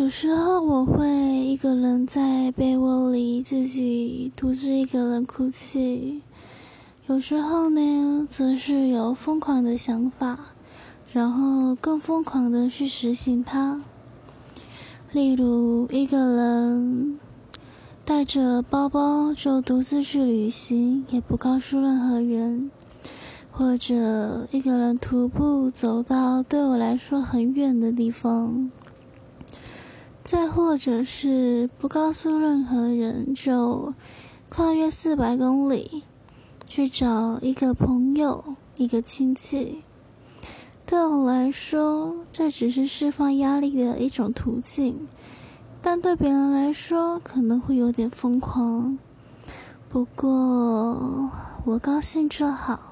有时候我会一个人在被窝里自己独自一个人哭泣，有时候呢，则是有疯狂的想法，然后更疯狂的去实行它。例如，一个人带着包包就独自去旅行，也不告诉任何人；或者一个人徒步走到对我来说很远的地方。再或者是不告诉任何人，就跨越四百公里去找一个朋友、一个亲戚。对我来说，这只是释放压力的一种途径，但对别人来说可能会有点疯狂。不过我高兴就好。